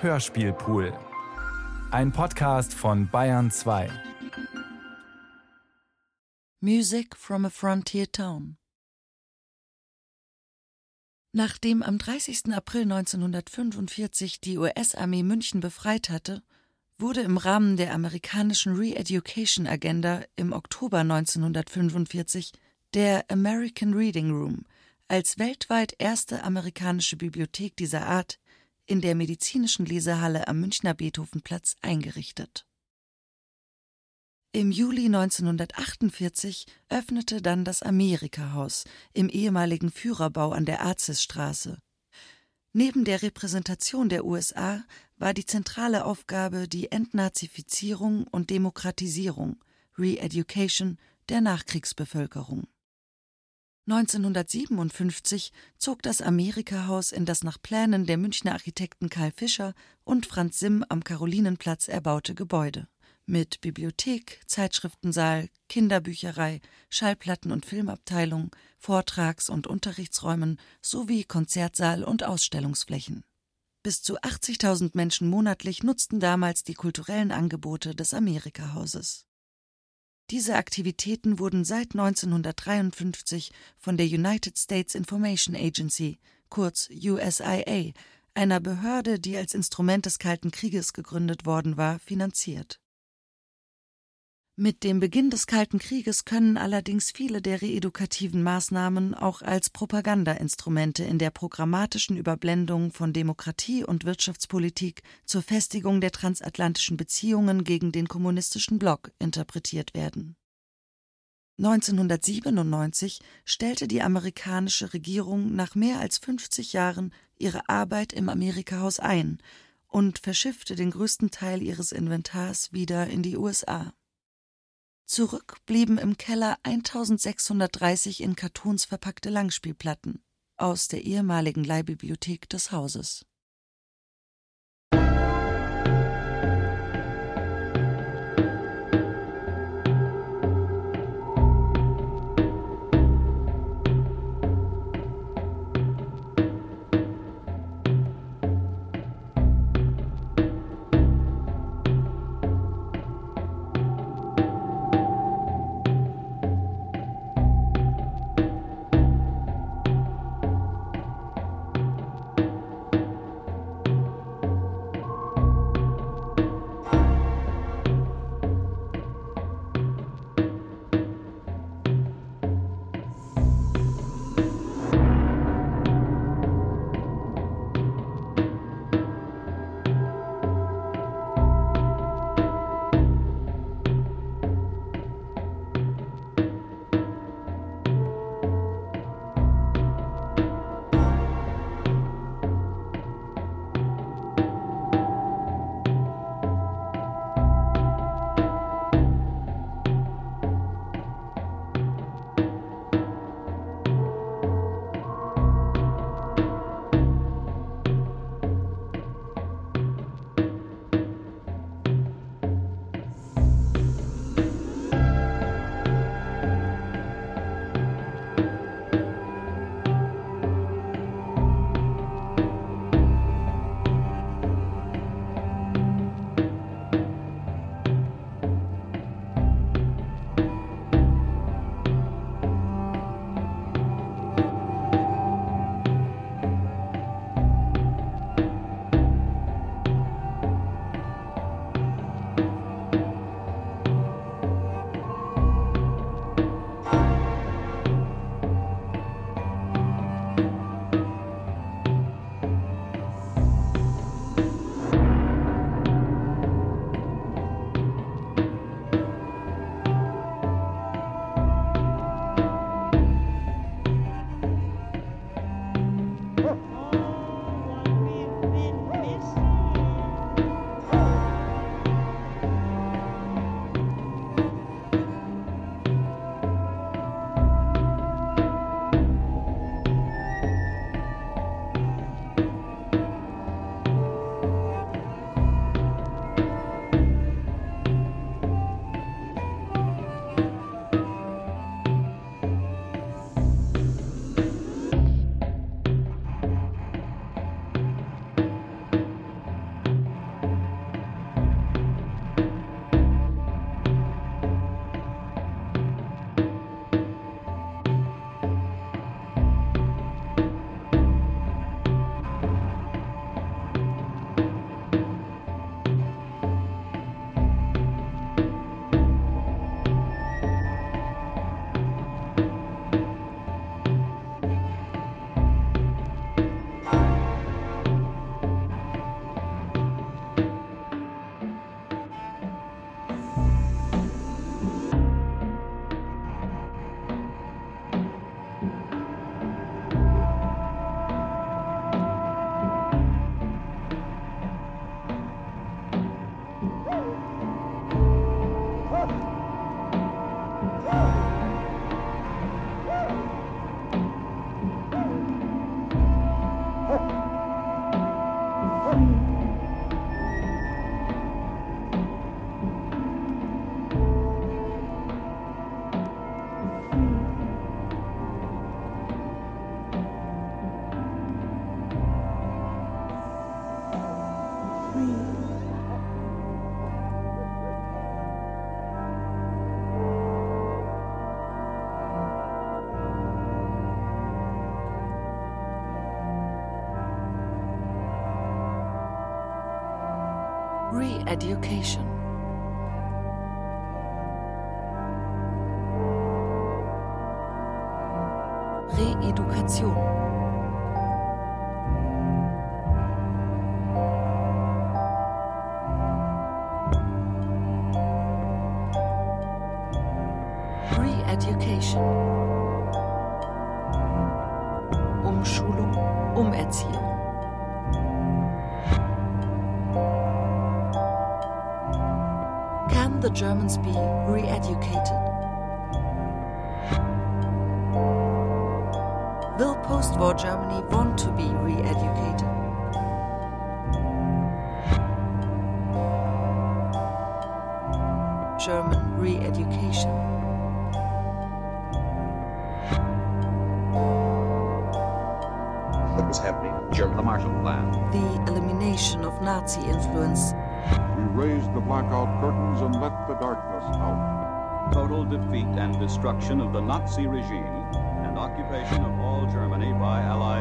Hörspielpool. Ein Podcast von Bayern 2. Music from a Frontier Town. Nachdem am 30. April 1945 die US-Armee München befreit hatte, wurde im Rahmen der amerikanischen Re-Education Agenda im Oktober 1945 der American Reading Room als weltweit erste amerikanische Bibliothek dieser Art in der medizinischen Lesehalle am Münchner Beethovenplatz eingerichtet. Im Juli 1948 öffnete dann das Amerika-Haus im ehemaligen Führerbau an der Arzisstraße. Neben der Repräsentation der USA war die zentrale Aufgabe die Entnazifizierung und Demokratisierung, Re-Education der Nachkriegsbevölkerung. 1957 zog das Amerika-Haus in das nach Plänen der Münchner Architekten Karl Fischer und Franz Simm am Karolinenplatz erbaute Gebäude mit Bibliothek, Zeitschriftensaal, Kinderbücherei, Schallplatten- und Filmabteilung, Vortrags- und Unterrichtsräumen sowie Konzertsaal und Ausstellungsflächen. Bis zu 80.000 Menschen monatlich nutzten damals die kulturellen Angebote des Amerika-Hauses. Diese Aktivitäten wurden seit 1953 von der United States Information Agency, kurz USIA, einer Behörde, die als Instrument des Kalten Krieges gegründet worden war, finanziert. Mit dem Beginn des Kalten Krieges können allerdings viele der reedukativen Maßnahmen auch als Propagandainstrumente in der programmatischen Überblendung von Demokratie und Wirtschaftspolitik zur Festigung der transatlantischen Beziehungen gegen den kommunistischen Block interpretiert werden. 1997 stellte die amerikanische Regierung nach mehr als 50 Jahren ihre Arbeit im Amerikahaus ein und verschiffte den größten Teil ihres Inventars wieder in die USA. Zurück blieben im Keller 1630 in Kartons verpackte Langspielplatten aus der ehemaligen Leihbibliothek des Hauses. Re-education. Reedukation. Re-education. Umschulung, Umerziehung. The Germans be re-educated? Will post-war Germany want to be re-educated? German re-education. What was happening in Germany? The Marshall Plan. The elimination of Nazi influence. We raised the blackout curtains and let the darkness out. Total defeat and destruction of the Nazi regime and occupation of all Germany by Allied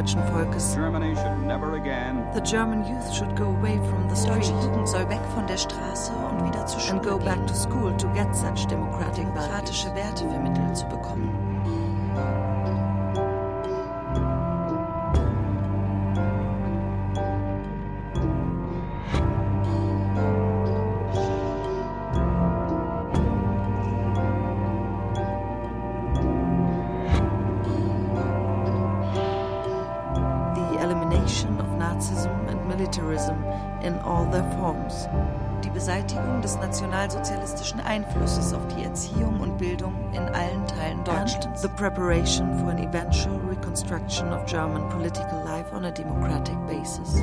deutschen Volkes. Germany should never again The German youth should go away from the street. Deutsche Jugend soll weg von der Straße und wieder zur Schule And go back to school to get such democratic demokratische Werte vermittelt zu bekommen. The preparation for an eventual reconstruction of German political life on a democratic basis.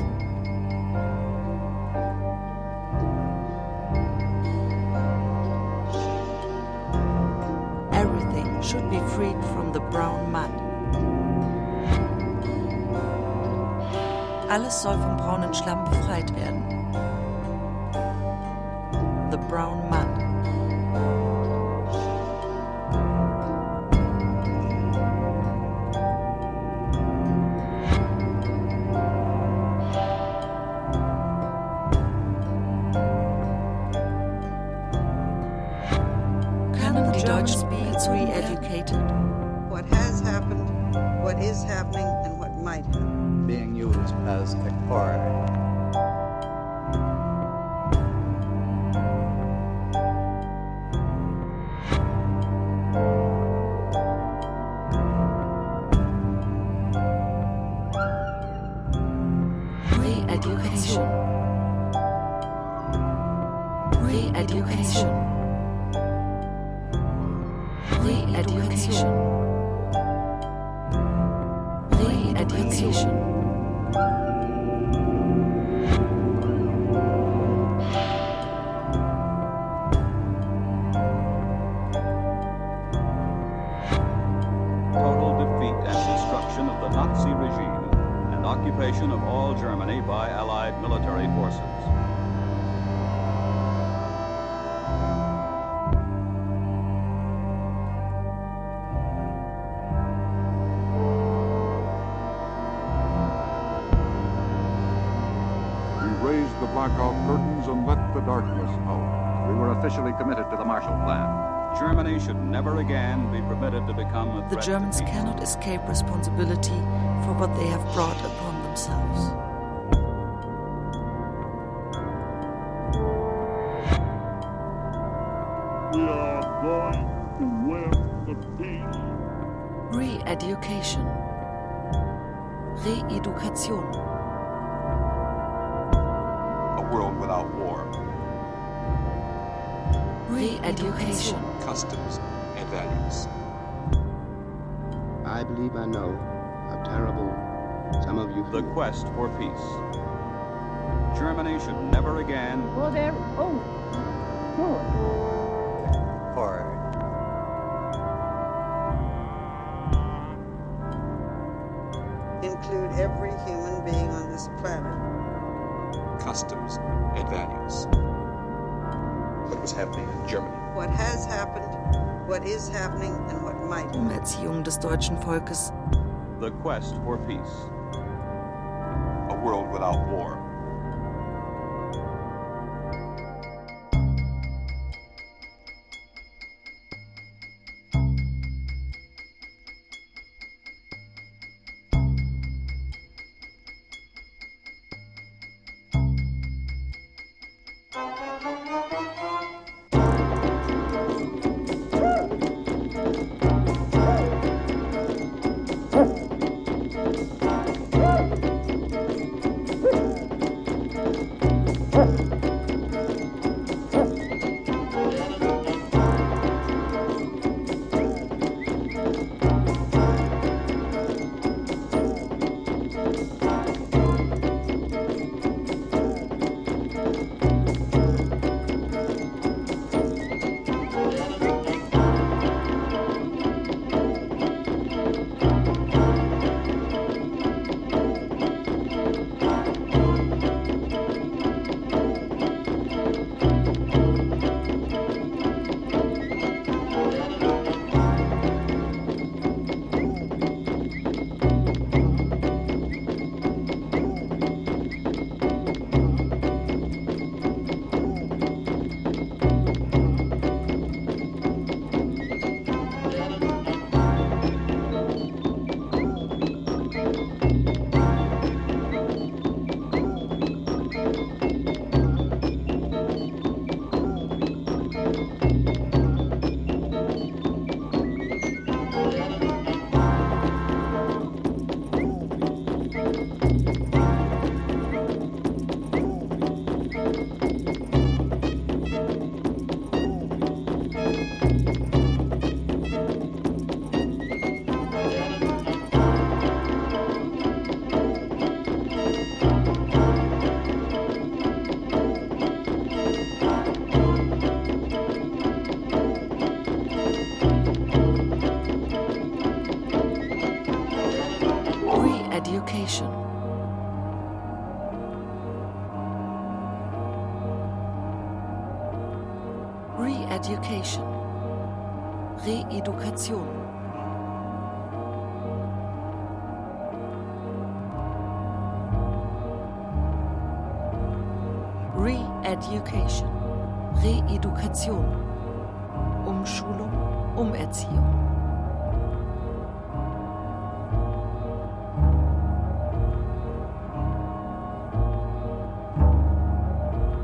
Everything should be freed from the brown mud. Alles soll vom braunen Schlamm befreit werden. Is happening, and what might happen. being used as a card. Re-education. customs, and values. I believe I know how terrible some of you The feel. quest for peace. Germany should never again Well, there. Oh, good. Accord. Include every human being on this planet. Customs and values. What was happening in Germany? What has happened, what is happening, and what might happen. Umerziehung des deutschen Volkes. the quest for peace. A world without war. Umerziehung.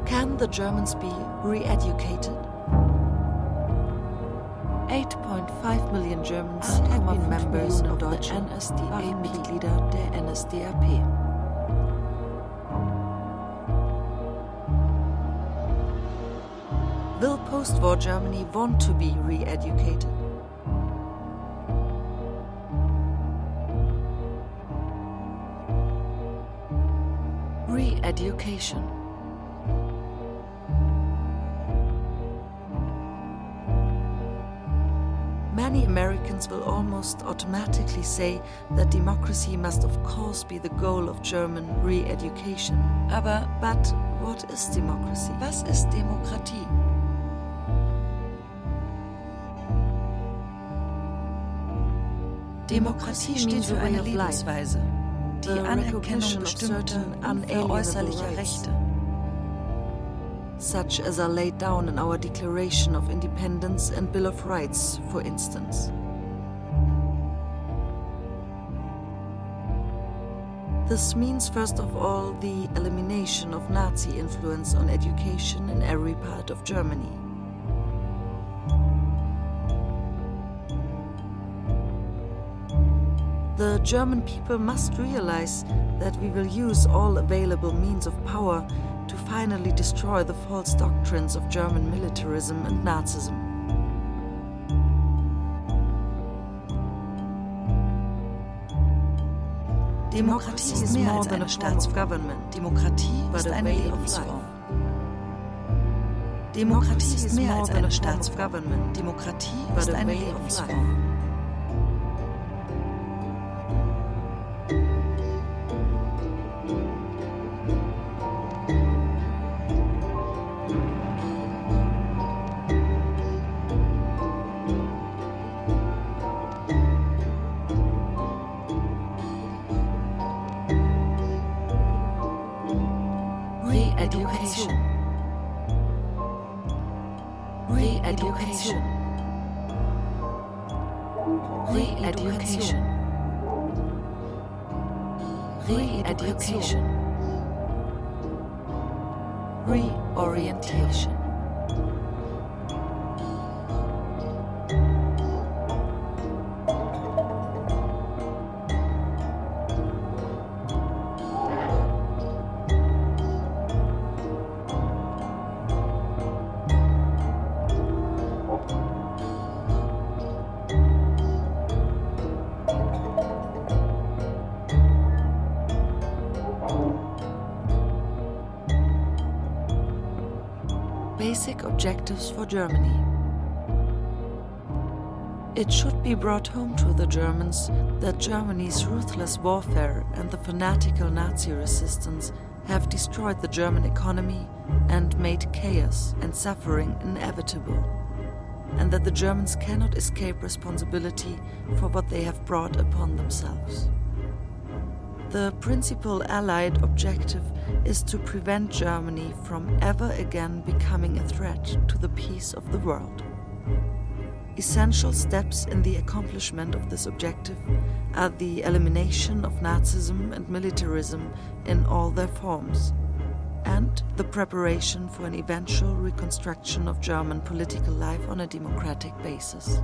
Can the Germans be re-educated? 8.5 million Germans have been members of the NSDAP. Mitglieder der NSDAP. Will post-war Germany want to be Re-education. Many Americans will almost automatically say that democracy must, of course, be the goal of German re-education. Aber, but what is democracy? Was ist Demokratie? Demokratie steht für eine Lebensweise, die Anerkennung bestimmter unveräußerlicher Rechte, such as are laid down in our Declaration of Independence and Bill of Rights, for instance. This means, first of all, the elimination of Nazi influence on education in every part of Germany. The German people must realize that we will use all available means of power to finally destroy the false doctrines of German militarism and Nazism. Demokratie ist mehr als eine Staatsgovernment. Demokratie ist eine Lebensform. Demokratie ist mehr als eine Staatsgovernment. Demokratie ist eine Lebensform. For Germany. It should be brought home to the Germans that Germany's ruthless warfare and the fanatical Nazi resistance have destroyed the German economy and made chaos and suffering inevitable, and that the Germans cannot escape responsibility for what they have brought upon themselves. The principal Allied objective is to prevent Germany from ever again becoming a threat to the peace of the world. Essential steps in the accomplishment of this objective are the elimination of Nazism and militarism in all their forms, and the preparation for an eventual reconstruction of German political life on a democratic basis.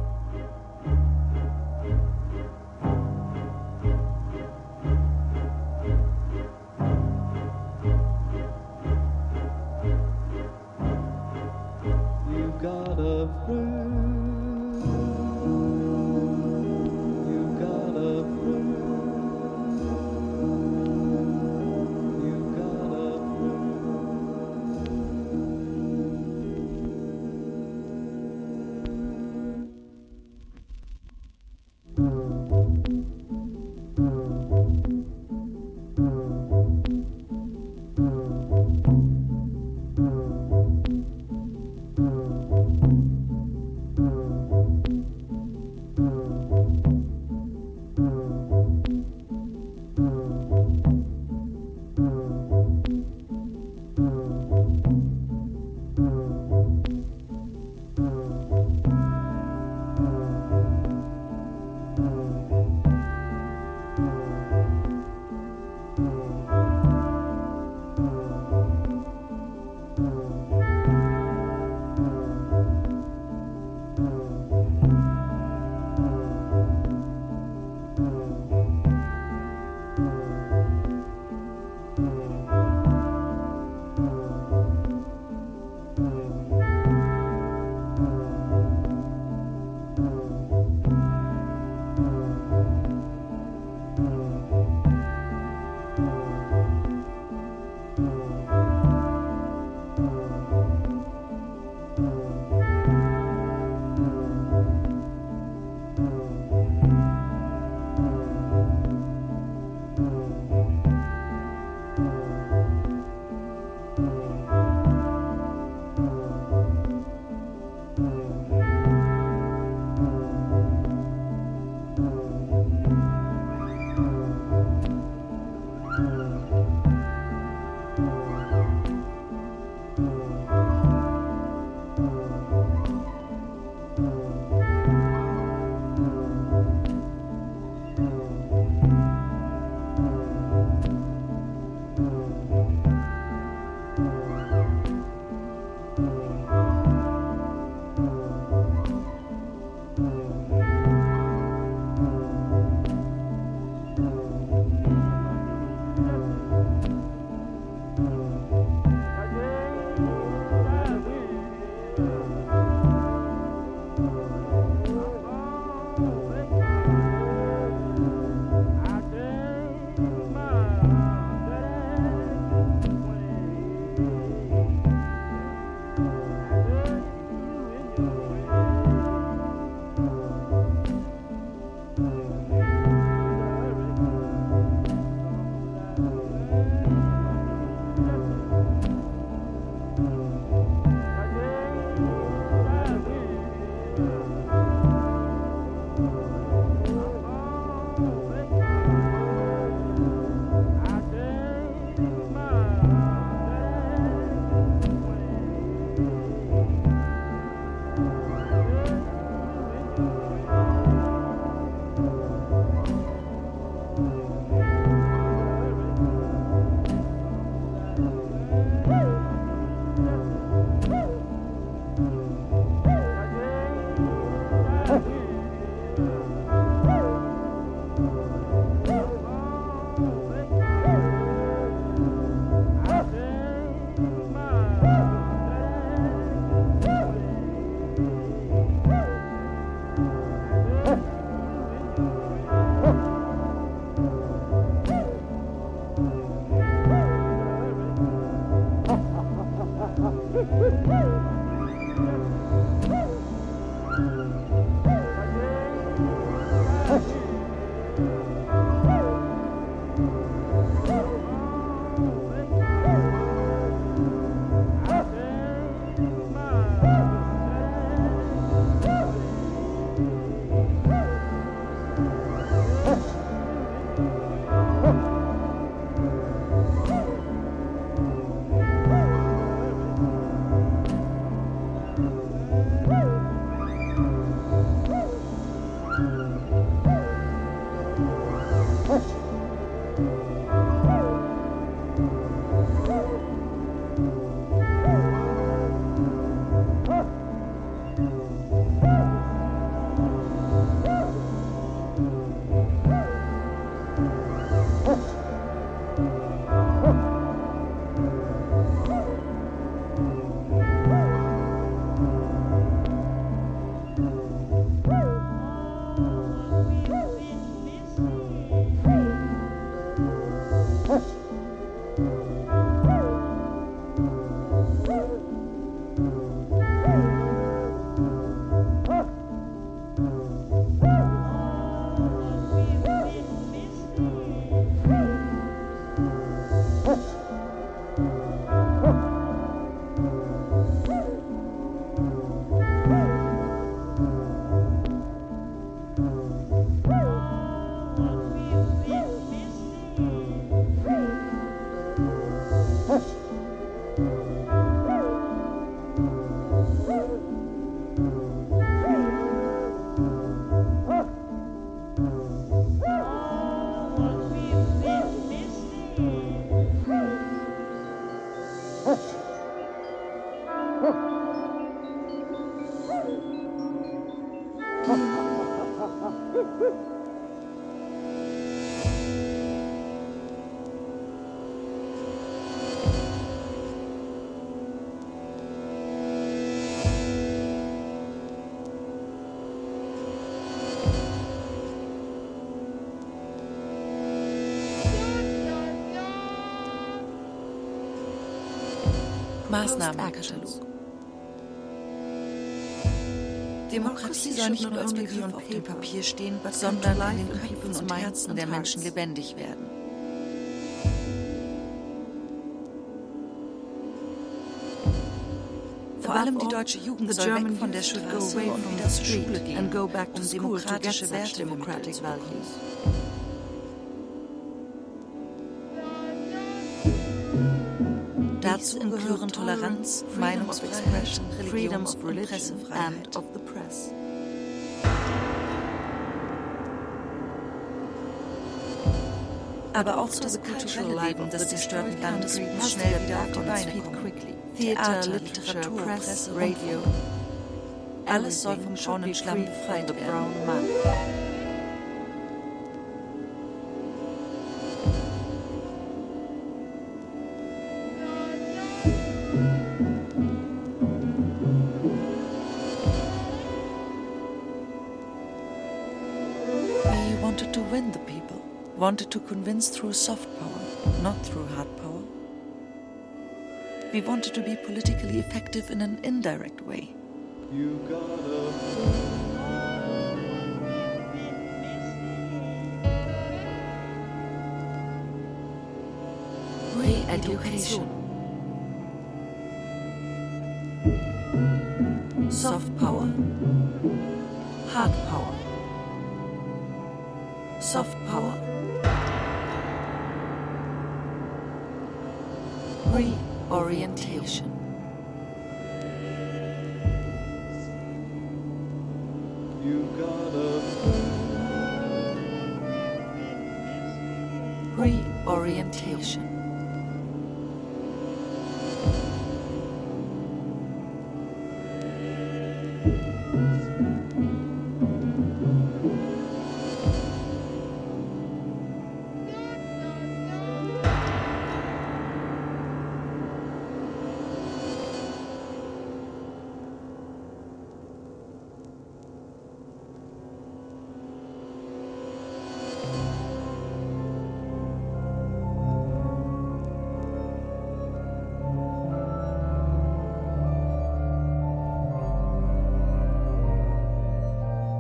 Maßnahmenkatalog. Demokratie soll nicht nur als Begriff auf dem Papier stehen, sondern in den Köpfen und Herzen der Menschen lebendig werden. Vor allem die deutsche Jugend soll weg von der Straße und wieder zur Schule gehen, um demokratische Werte democratic values. Dazu gehören Toleranz, Meinungsfreiheit, Freedom of Religion and of the Press. Aber auch das kulturelle Leben des zerstörten Landes muss schnell wieder auf die Beine kommen. Theater, Literatur, Presse, Radio. Alles soll vom braunen Schlamm befreit werden. Wanted to convince through soft power, not through hard power. We wanted to be politically effective in an indirect way. You gotta. Re-education. Reorientation. You gotta. Reorientation.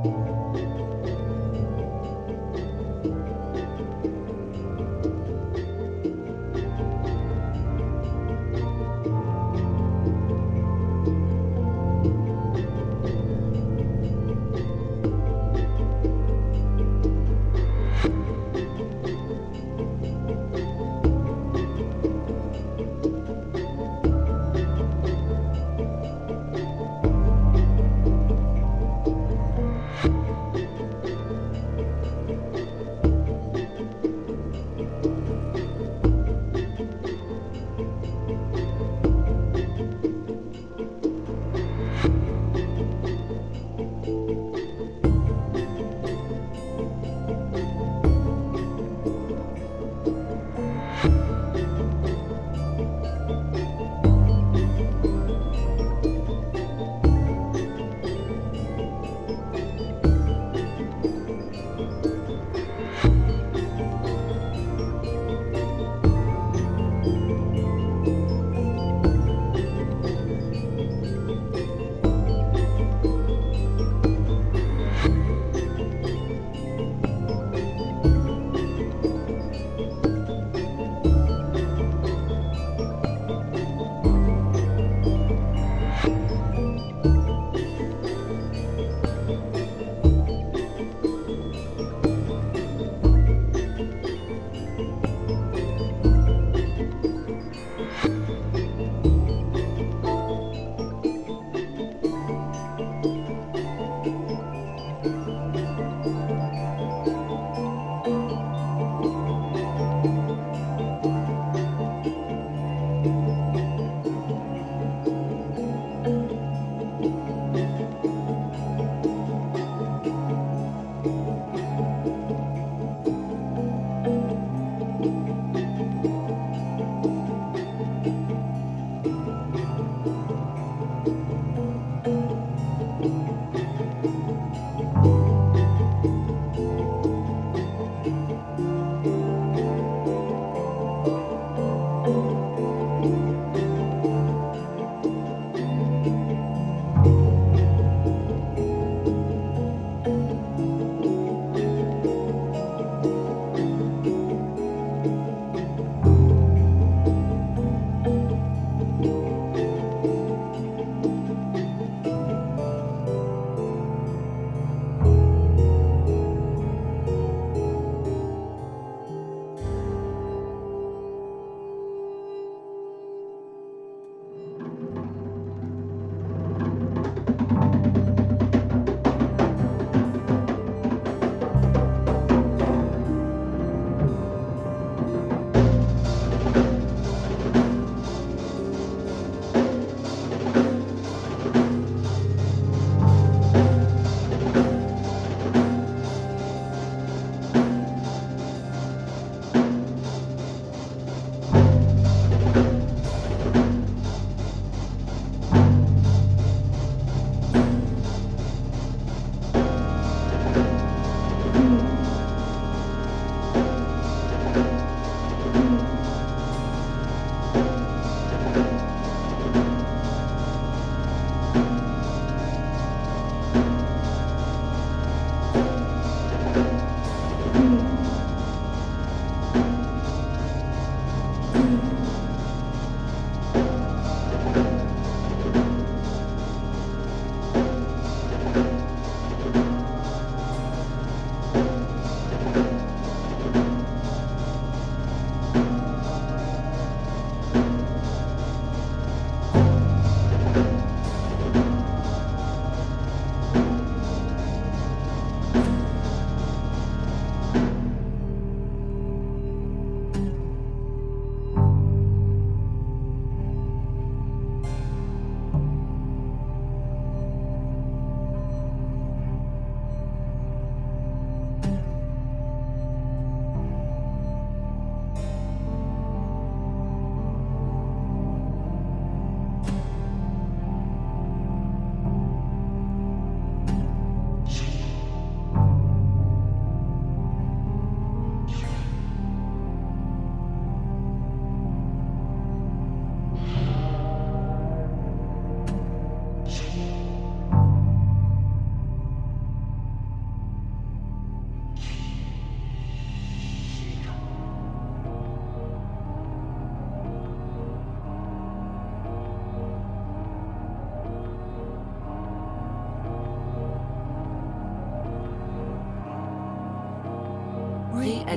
うん。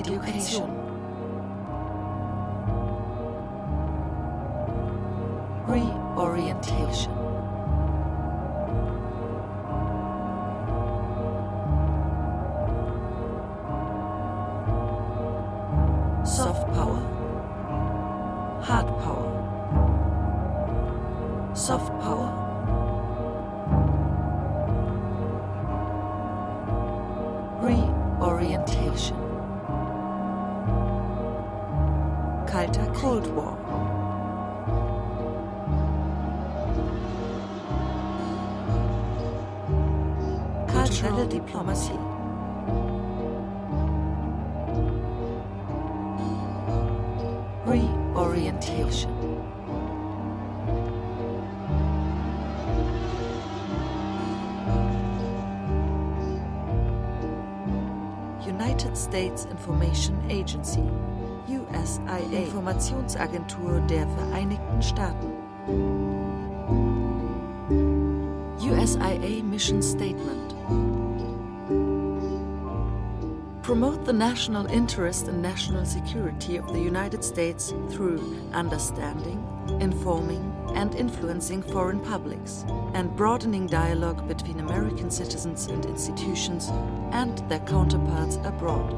Re-Education. United States Information Agency, USIA, Informationsagentur der Vereinigten Staaten. USIA Mission Statement. Promote the national interest and national security of the United States through understanding, informing, and influencing foreign publics, and broadening dialogue between American citizens and institutions and their counterparts abroad.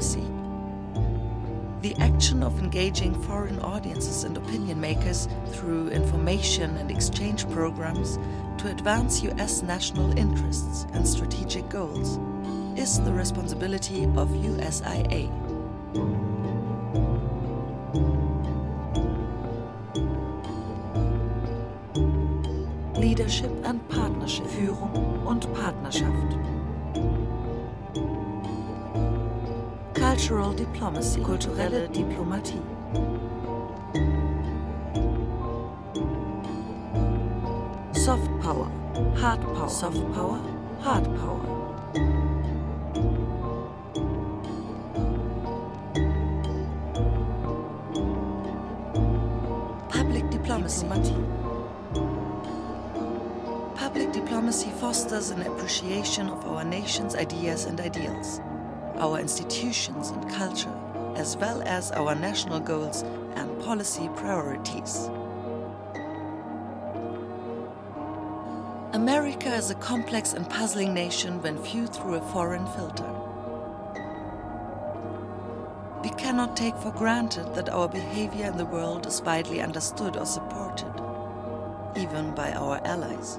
Diplomacy. The action of engaging foreign audiences and opinion makers through information and exchange programs to advance US national interests and strategic goals is the responsibility of USIA. Leadership and Partnership, Führung und Partnerschaft. Cultural Diplomacy, kulturelle Diplomatie. Soft Power, Hard Power, Soft Power, Hard Power. Public Diplomacy. Public diplomacy fosters an appreciation of our nation's ideas and ideals, our institutions and culture, as well as our national goals and policy priorities. America is a complex and puzzling nation when viewed through a foreign filter. We cannot take for granted that our behavior in the world is widely understood or supported, even by our allies.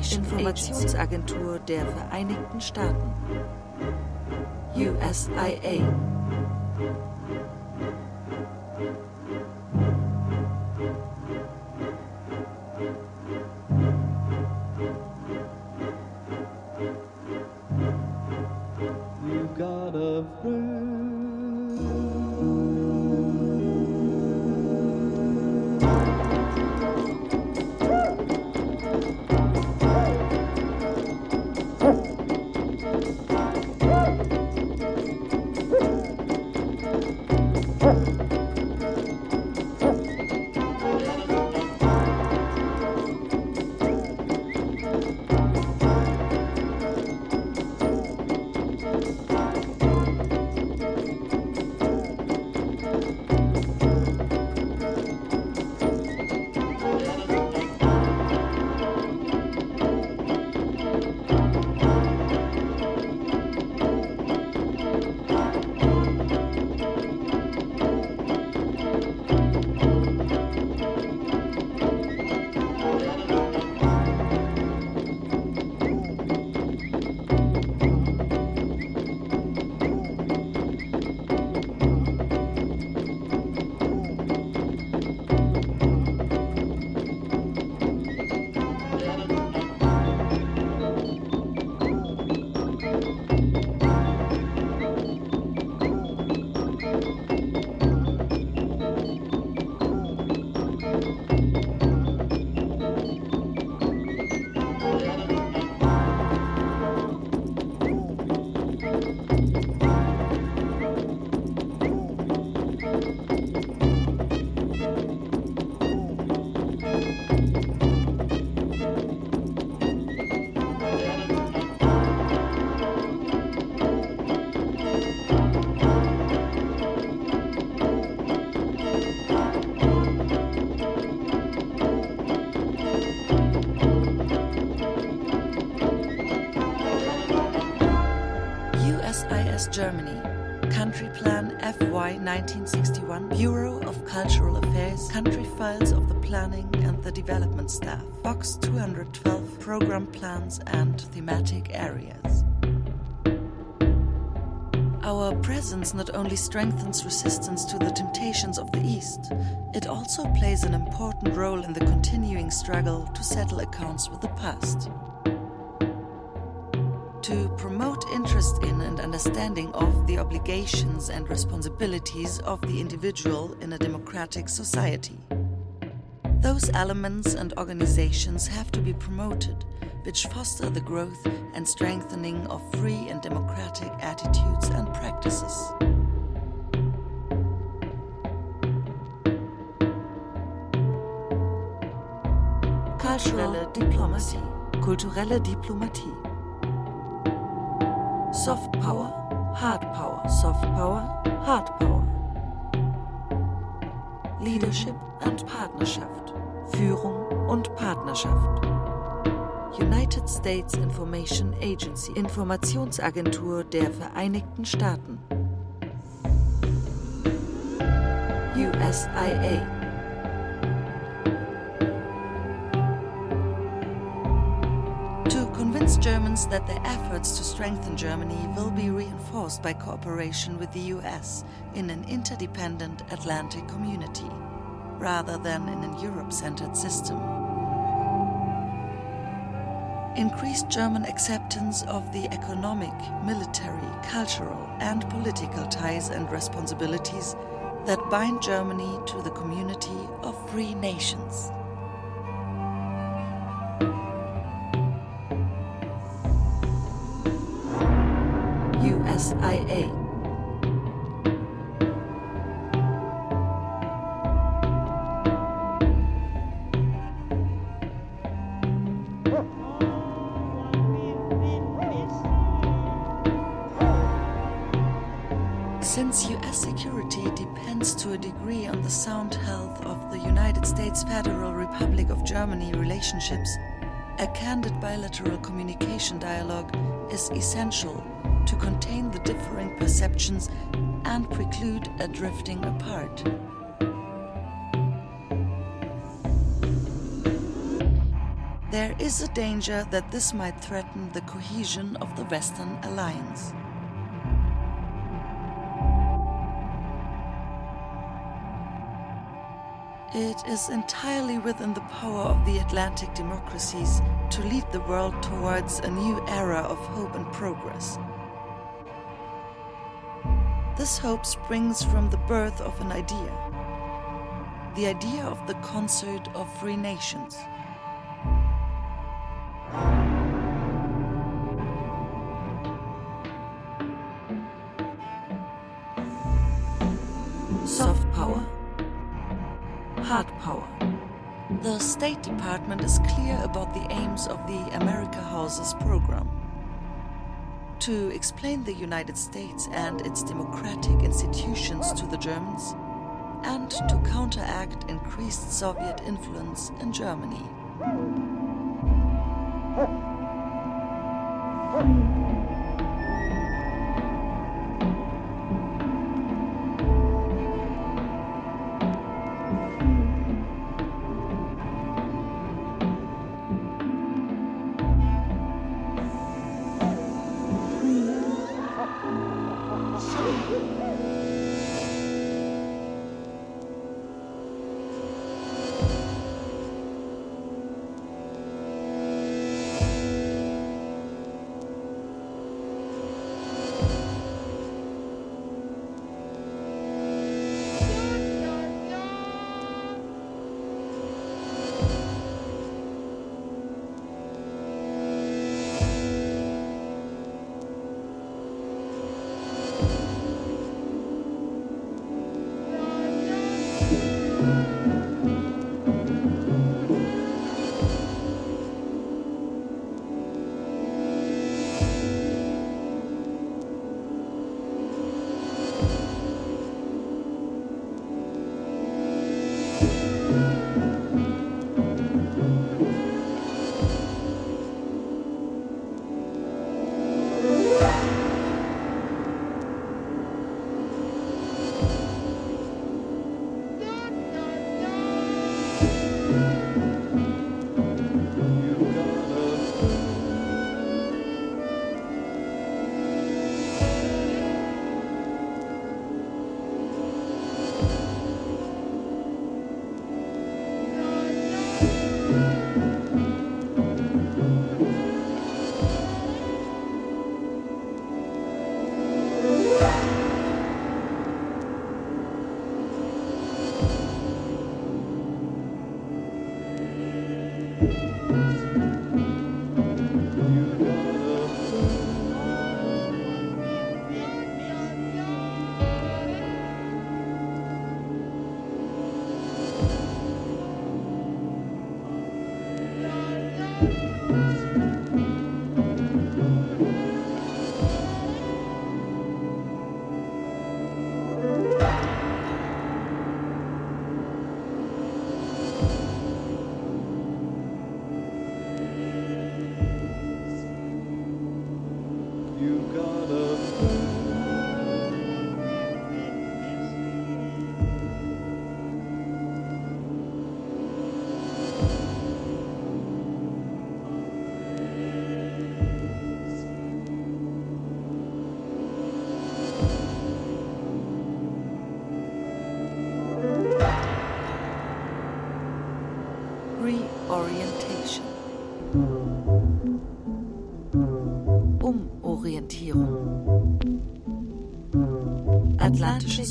Informationsagentur der Vereinigten Staaten. USIA. Germany. Country Plan FY 1961, Bureau of Cultural Affairs, Country Files of the Planning and the Development Staff, Box 212, Program Plans and Thematic Areas. Our presence not only strengthens resistance to the temptations of the East, it also plays an important role in the continuing struggle to settle accounts with the past. To promote interest in and understanding of the obligations and responsibilities of the individual in a democratic society. Those elements and organizations have to be promoted which foster the growth and strengthening of free and democratic attitudes and practices. Cultural Diplomacy, kulturelle Diplomatie. Soft Power, Hard Power, Soft Power, Hard Power. Leadership and Partnerschaft, Führung und Partnerschaft. United States Information Agency, Informationsagentur der Vereinigten Staaten. USIA. Convince Germans that their efforts to strengthen Germany will be reinforced by cooperation with the US in an interdependent Atlantic community, rather than in a Europe centered system increased German acceptance of the economic, military, cultural, and political ties and responsibilities that bind Germany to the community of free nations. USIA and preclude a drifting apart. There is a danger that this might threaten the cohesion of the Western alliance. It is entirely within the power of the Atlantic democracies to lead the world towards a new era of hope and progress. This hope springs from the birth of an idea the idea of the concert of free nations. Soft power hard power. The State Department is clear about the aims of the America Houses program. To explain the United States and its democratic institutions to the Germans, and to counteract increased Soviet influence in Germany.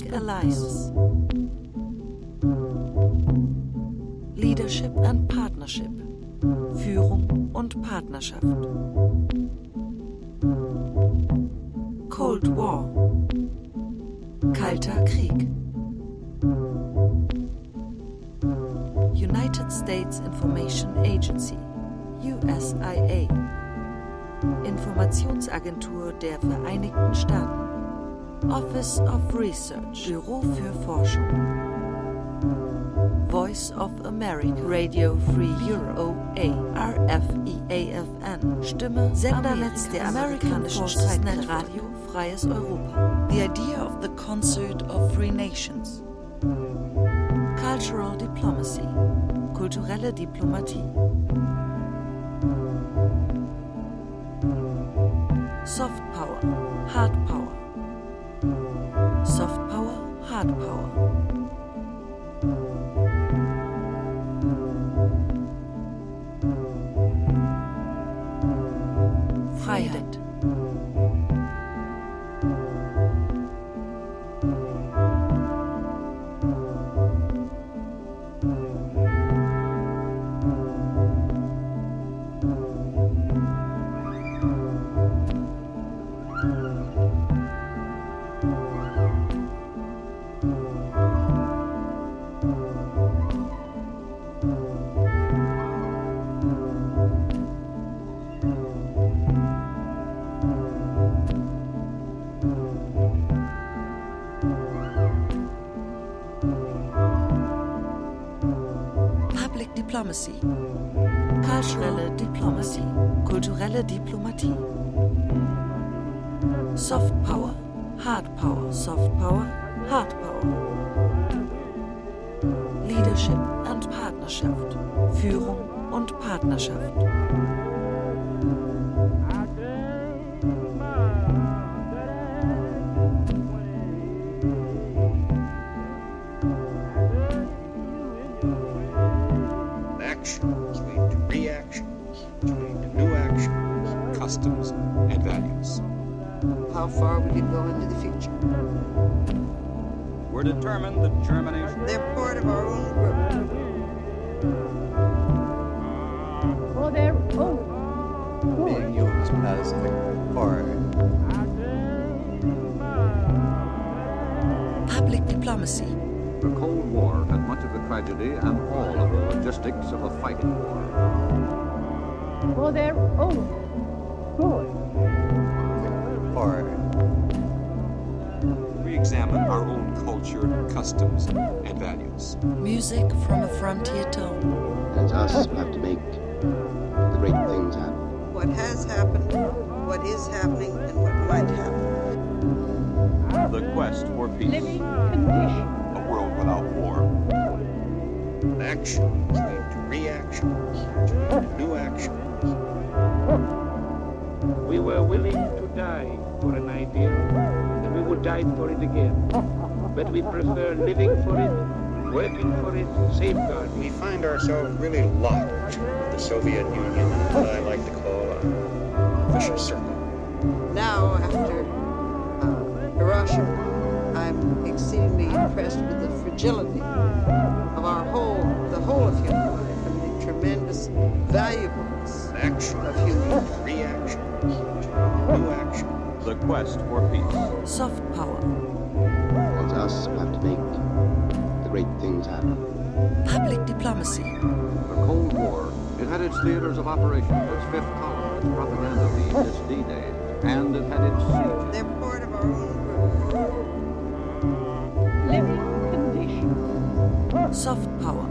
Atlantic Alliance. Leadership and Partnership. Führung und Partnerschaft. Cold War. Kalter Krieg. United States Information Agency, USIA, Informationsagentur der Vereinigten Staaten, Office of Research, Büro für Forschung, Voice of America, Radio Free Europe, OA, RFE, AFN, Stimme, Sendernetz der amerikanischen Streitkräfte, Radio Freies Europa. The idea of the concert of free nations. Cultural Diplomacy, kulturelle Diplomatie. Soft Power, Hard Power, Diplomacy. Culturelle Diplomacy. Kulturelle Diplomatie. Soft Power. Hard Power. Soft Power. Hard Power. Leadership and Partnerschaft. Führung und Partnerschaft. Determined that Germany They're part of our own group. Oh, they're oh, being used as a horror. Public Diplomacy. The Cold War had much of the tragedy and all of the logistics of a fighting war. oh, they're oh, good. Horror. We examine our own culture, customs, and values. Music from a frontier tone. And us who have to make the great things happen. What has happened, what is happening, and what might happen. the quest for peace. Living condition. A world without war. Actions lead to reactions, which to new actions. We were willing to die for an idea, and we would die for it again. But we prefer living for it, working for it, safeguarding We find ourselves really locked with the Soviet Union what I like to call a vicious circle. Now, after uh, Hiroshima, I'm exceedingly impressed with the fragility of our whole, the whole of human life, and the tremendous valuableness Action of human life. reactions, which lead to new actions. The quest for peace. Soft Power. And us have to make the great things happen. Public Diplomacy. The Cold War, it had its theaters of operation, its fifth column, its propaganda feed, its D-Day, and it had its sieges. They're part of our own group. Living condition. Soft Power.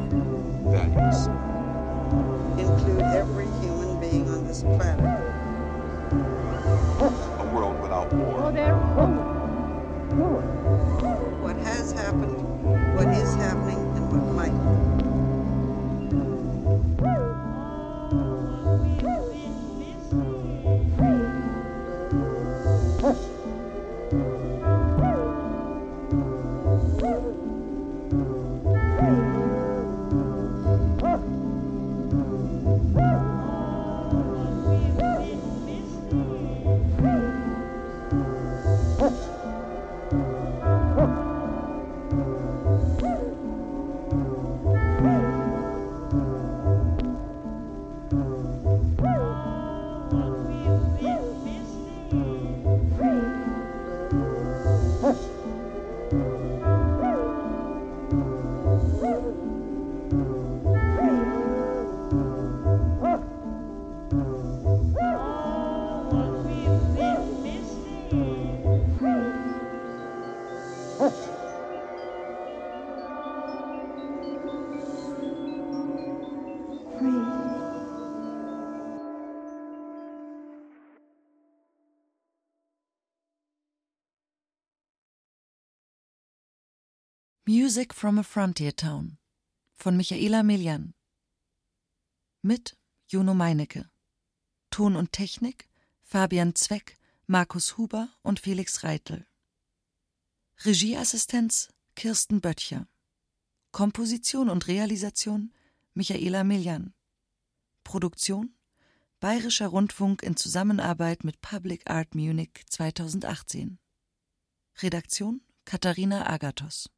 Music from a Frontier Town von Michaela Miljan. Mit Juno Meinecke. Ton und Technik Fabian Zweck, Markus Huber und Felix Reitel. Regieassistenz Kirsten Böttcher. Komposition und Realisation Michaela Miljan. Produktion Bayerischer Rundfunk in Zusammenarbeit mit Public Art Munich 2018. Redaktion Katharina Agathos